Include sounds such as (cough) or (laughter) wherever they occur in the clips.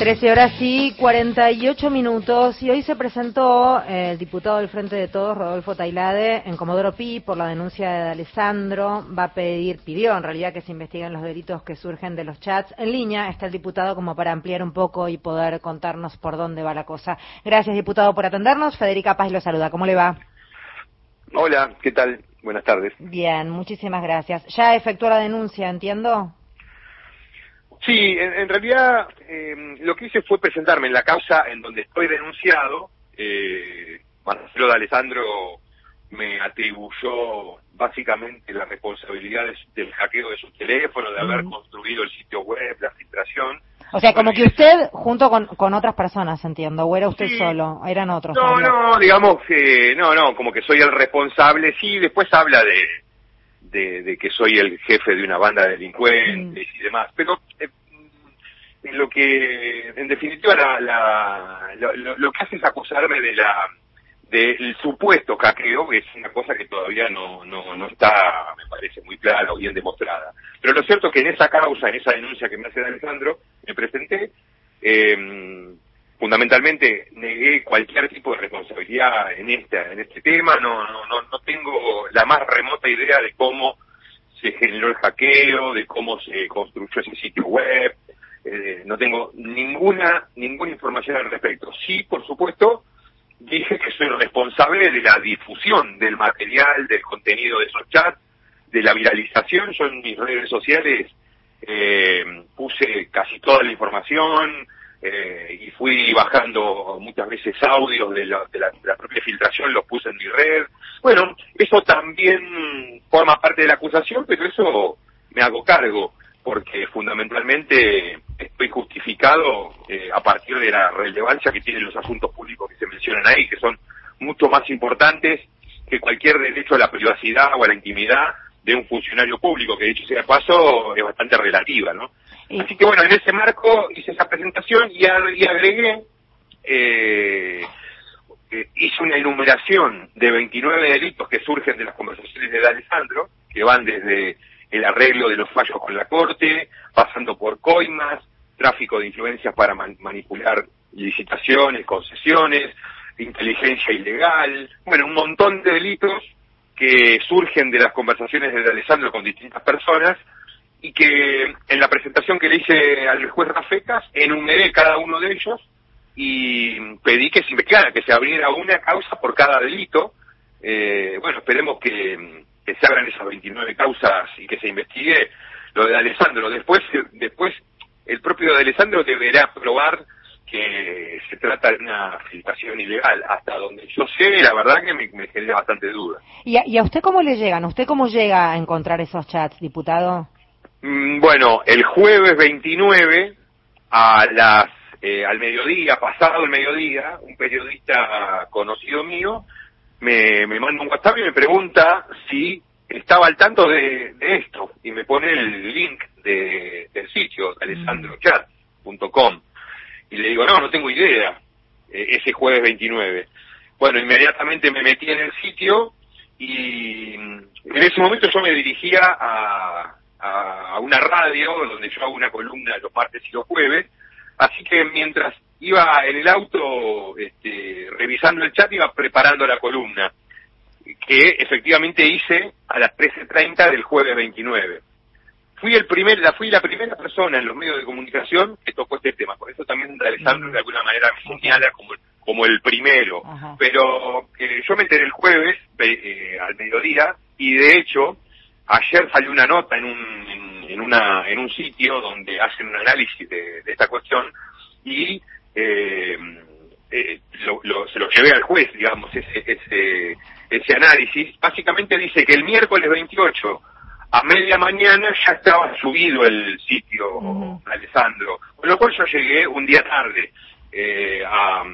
13 horas y 48 minutos y hoy se presentó eh, el diputado del Frente de Todos, Rodolfo Tailade, en Comodoro Pi por la denuncia de Alessandro. Va a pedir, pidió en realidad que se investiguen los delitos que surgen de los chats. En línea está el diputado como para ampliar un poco y poder contarnos por dónde va la cosa. Gracias, diputado, por atendernos. Federica Paz lo saluda. ¿Cómo le va? Hola, ¿qué tal? Buenas tardes. Bien, muchísimas gracias. ¿Ya efectuó la denuncia, entiendo? Sí, en, realidad eh, lo que hice fue presentarme en la causa en donde estoy denunciado. Eh, Marcelo de Alessandro me atribuyó básicamente la responsabilidad del hackeo de su teléfono, de haber construido el sitio web, la filtración. O sea, como que usted, junto con, con otras personas, entiendo, o era usted solo, eran otros. No, no, digamos que, no, no, como que soy el responsable, sí, después habla de, de, que soy el jefe de una banda de delincuentes mm. y demás, pero eh, lo que, en definitiva, la, lo, que hace es acusarme de la del supuesto hackeo, que es una cosa que todavía no, no, no está, me parece, muy clara o bien demostrada. Pero lo cierto es que en esa causa, en esa denuncia que me hace Alejandro, me presenté, eh, fundamentalmente negué cualquier tipo de responsabilidad en este, en este tema, no, no, no, no tengo la más remota idea de cómo se generó el hackeo, de cómo se construyó ese sitio web, eh, no tengo ninguna, ninguna información al respecto. Sí, por supuesto, dije que soy responsable de la difusión del material, del contenido de esos chats, de la viralización. Yo en mis redes sociales eh, puse casi toda la información, eh, y fui bajando muchas veces audios de la, de, la, propia filtración, los puse en mi red. Bueno, eso también forma parte de la acusación, pero eso me hago cargo, porque fundamentalmente estoy justificado eh, a partir de la relevancia que tienen los asuntos públicos que se mencionan ahí, que son mucho más importantes que cualquier derecho a la privacidad o a la intimidad de un funcionario público, que dicho sea paso es bastante relativa, ¿no? Así que bueno, en ese marco hice esa presentación y, agregué, eh, eh, hice una enumeración de 29 delitos que surgen de las conversaciones de Alessandro, que van desde el arreglo de los fallos con la Corte, pasando por coimas, tráfico de influencias para manipular licitaciones, concesiones, inteligencia ilegal, bueno, un montón de delitos que surgen de las conversaciones de Alessandro con distintas personas y que en la presentación que le hice al juez Rafecas enumeré cada uno de ellos y pedí que se investigara, que se abriera una causa por cada delito. Eh, bueno, esperemos que, se abran esas 29 causas y que se investigue lo de Alessandro. Después, después el propio de Alessandro deberá probar que se trata de una filtración ilegal. Hasta donde yo sé, la verdad que me, genera bastante duda. ¿Y ¿Y a usted cómo le llegan? ¿Usted cómo llega a encontrar esos chats, diputado? Mm, bueno, el jueves 29 a las eh, al mediodía, pasado el mediodía, un periodista conocido mío me, me manda un WhatsApp y me pregunta si estaba al tanto de, esto y me pone el link de, del sitio, alessandrochat.com. Y le digo, no, no tengo idea, eh, ese jueves 29. Bueno, inmediatamente me metí en el sitio y en ese momento yo me dirigía a, a, una radio donde yo hago una columna los martes y los jueves. Así que mientras iba en el auto este, revisando el chat, iba preparando la columna, que efectivamente hice a las 13.30 del jueves 29. Fui el primer, la, fui la primera persona en los medios de comunicación que tocó este tema, por eso también Alessandro de alguna manera me señala como, como el primero. Pero eh, yo me enteré el jueves eh, al mediodía y de hecho Ayer salió una nota en un, en, una, en un sitio donde hacen un análisis de, esta cuestión y eh, eh, se lo llevé al juez, digamos, ese, ese, ese análisis. Básicamente dice que el miércoles 28 a media mañana ya estaba subido el sitio Alessandro, con lo cual yo llegué un día tarde eh, a,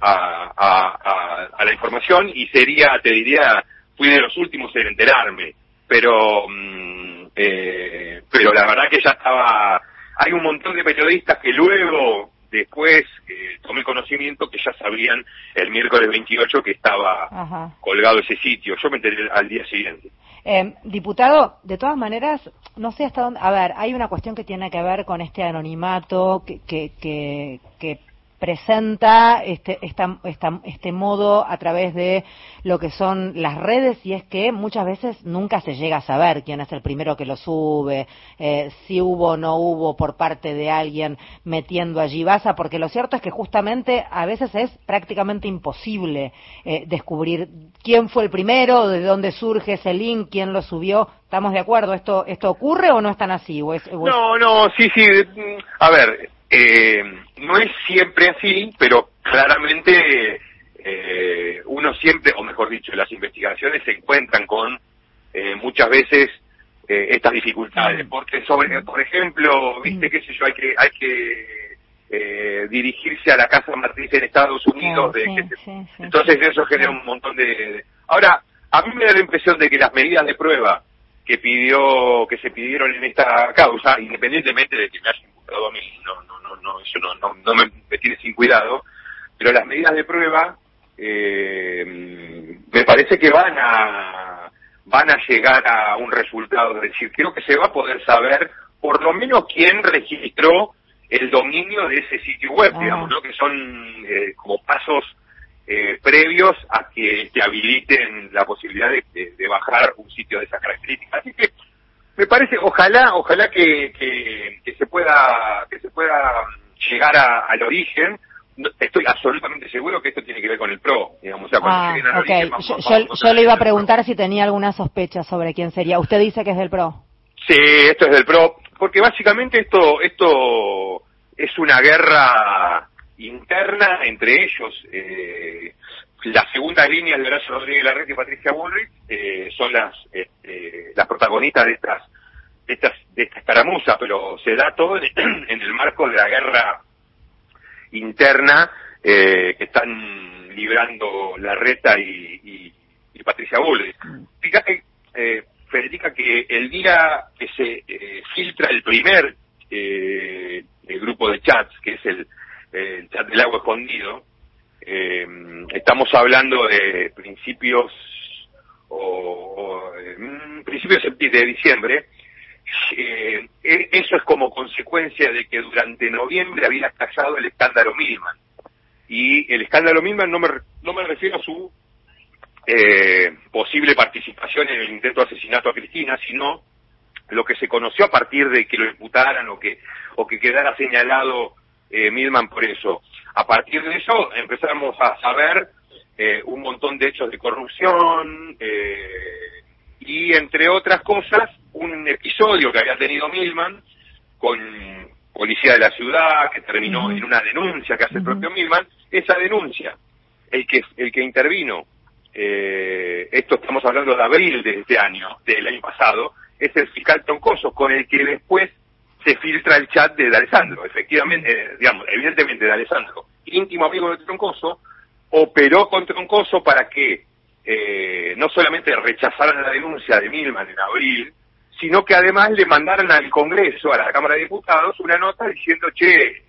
a, a, la información y sería, te diría, fui de los últimos en enterarme pero mm, eh, pero la verdad que ya estaba hay un montón de periodistas que luego después eh, tomé conocimiento que ya sabían el miércoles 28 que estaba colgado ese sitio yo me enteré al día siguiente Eh, diputado, de todas maneras, no sé hasta dónde. A ver, hay una cuestión que tiene que ver con este anonimato que, que, que, que presenta este, esta, esta, este modo a través de lo que son las redes y es que muchas veces nunca se llega a saber quién es el primero que lo sube, eh, si hubo o no hubo por parte de alguien metiendo allí basa, porque lo cierto es que justamente a veces es prácticamente imposible eh, descubrir quién fue el primero, de dónde surge ese link, quién lo subió. ¿Estamos de acuerdo? ¿Esto, esto ocurre o no es tan así? ¿O es. No, no, sí, sí. A ver, eh, no es siempre así, pero claramente eh, uno siempre, o mejor dicho, las investigaciones se encuentran con eh, muchas veces eh, estas dificultades, Mm. porque sobre, por ejemplo, viste qué sé yo, hay que hay que eh, dirigirse a la casa matriz en Estados Unidos, de, Sí, sé- sí, sí, entonces eso genera un montón de, de- Ahora, a mí me da la impresión de que las medidas de prueba que pidió, que se pidieron en esta causa, independientemente de que me haya imputado a mí, no, no, no, no, eso no, no, no me, me tiene sin cuidado, pero las medidas de prueba eh, me parece que van a van a llegar a un resultado, es decir, creo que se va a poder saber por lo menos quién registró el dominio de ese sitio web, Ajá. digamos, ¿no? que son eh, como pasos eh, previos a que te habiliten la posibilidad de, de- de bajar un sitio de esas características. Así que me parece, ojalá, ojalá que, que, que se pueda que se pueda llegar a- al origen. No- estoy absolutamente seguro que esto tiene que ver con el PRO, digamos, o sea, cuando Ah, al ok. origen vamos- Yo, vamos yo- yo le iba a preguntar si tenía alguna sospecha sobre quién sería. Usted dice que es del PRO. Sí, esto es del PRO, porque básicamente esto esto es una guerra interna entre ellos. Eh, las segundas líneas de Horacio Rodríguez Larreta y Patricia Bullrich eh, son las este, las protagonistas de estas de estas de esta escaramuza, pero se da todo (clears throat) en, el marco de la guerra interna eh, que están librando Larreta y, y, y Patricia Bullrich. Fíjate, eh, Federica, que el día que se eh, filtra el primer eh, el grupo de chats, que es el, chat del agua escondido, eh, estamos hablando de principios o, o, mm, principios de diciembre. Eh, e- eso es como consecuencia de que durante noviembre había estallado el escándalo Milman. Y el escándalo Milman no me, no me refiero a su eh, posible participación en el intento de asesinato a Cristina, sino lo que se conoció a partir de que lo imputaran o que o que quedara señalado eh, Milman por eso. A partir de eso empezamos a saber eh, un montón de hechos de corrupción eh, y entre otras cosas un episodio que había tenido Milman con policía de la ciudad que terminó en una denuncia que hace el propio Milman. Esa denuncia, el que el que intervino eh, esto estamos hablando de abril de este año, del año pasado, es el fiscal Troncoso, con el que después se filtra el chat de D'Alessandro. Efectivamente, eh, digamos, evidentemente D'Alessandro, íntimo amigo de Troncoso, operó con Troncoso para que eh, no solamente rechazaran la denuncia de Milman en abril, sino que además le mandaran al Congreso, a la Cámara de Diputados, una nota diciendo, che,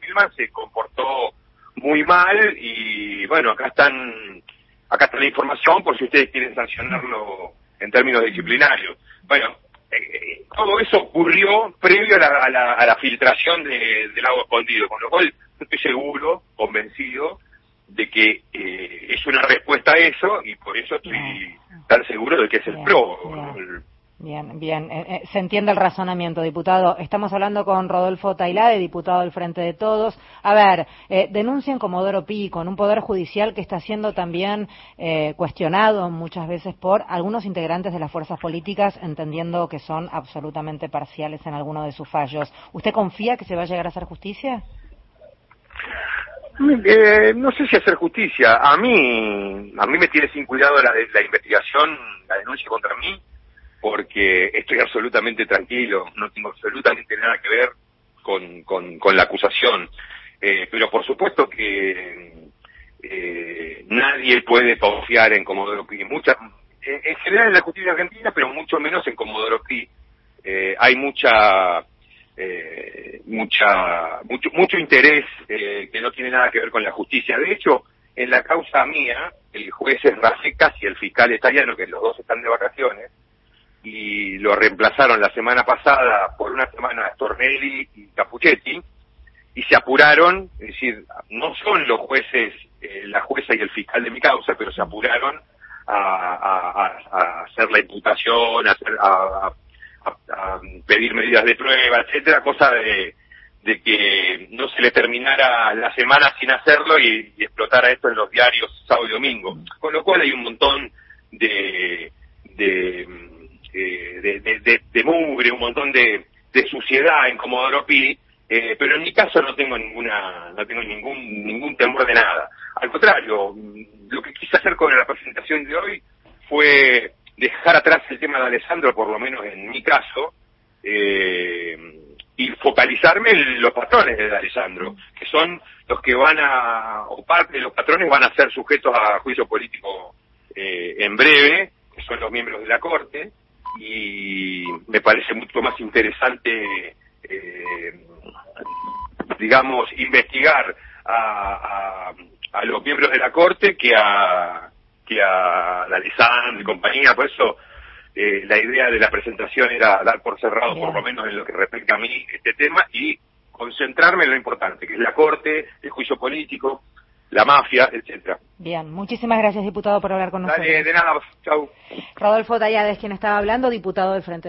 Milman se comportó muy mal y bueno, acá están acá está la información por si ustedes quieren sancionarlo en términos disciplinarios. Bueno, eh, todo eso ocurrió previo a la, a la, a la filtración de, del agua escondido, con lo cual estoy seguro, convencido, de que eh, es una respuesta a eso y por eso estoy tan seguro de que es el PRO. El- Bien, bien. Eh, eh, se entiende el razonamiento, diputado. Estamos hablando con Rodolfo Tailade, diputado del Frente de Todos. A ver, eh, denuncian Comodoro Pi con un poder judicial que está siendo también eh, cuestionado muchas veces por algunos integrantes de las fuerzas políticas, entendiendo que son absolutamente parciales en alguno de sus fallos. ¿Usted confía que se va a llegar a hacer justicia? Eh, no sé si hacer justicia. A mí, a mí me tiene sin cuidado la, la investigación, la denuncia contra mí, porque estoy absolutamente tranquilo, no tengo absolutamente nada que ver con, con, la acusación. Eh, pero por supuesto que eh, nadie puede confiar en Comodoro Pi. Mucha, en, en general en la justicia argentina, pero mucho menos en Comodoro Pi. Eh, hay mucha eh, mucha mucho mucho interés eh, que no tiene nada que ver con la justicia. De hecho, en la causa mía, el juez es Rafecas y el fiscal italiano, que los dos están de vacaciones, y lo reemplazaron la semana pasada por una semana Stornelli y Capuchetti, y se apuraron, es decir, no son los jueces, eh, la jueza y el fiscal de mi causa, pero se apuraron a, hacer la imputación, a, hacer, a, pedir medidas de prueba, etcétera, cosa de, que no se le terminara la semana sin hacerlo y, y, explotara esto en los diarios sábado y domingo. Con lo cual hay un montón de, de eh, de, de, mugre, un montón de, suciedad en Comodoro Pi, eh, pero en mi caso no tengo ninguna, no tengo ningún, ningún temor de nada. Al contrario, lo que quise hacer con la presentación de hoy fue dejar atrás el tema de Alessandro, por lo menos en mi caso, eh, y focalizarme en los patrones de Alessandro, que son los que van a, o parte de los patrones van a ser sujetos a juicio político en breve, que son los miembros de la Corte, y me parece mucho más interesante, eh, digamos, investigar a, a, los miembros de la Corte que a que a la Lisandro y compañía, por eso eh, la idea de la presentación era dar por cerrado, por lo menos en lo que respecta a mí, este tema y concentrarme en lo importante, que es la Corte, el juicio político, la mafia, etcétera. Bien, muchísimas gracias, diputado, por hablar con nosotros. Dale, de nada, chau. Rodolfo Tallades, quien estaba hablando, diputado del Frente de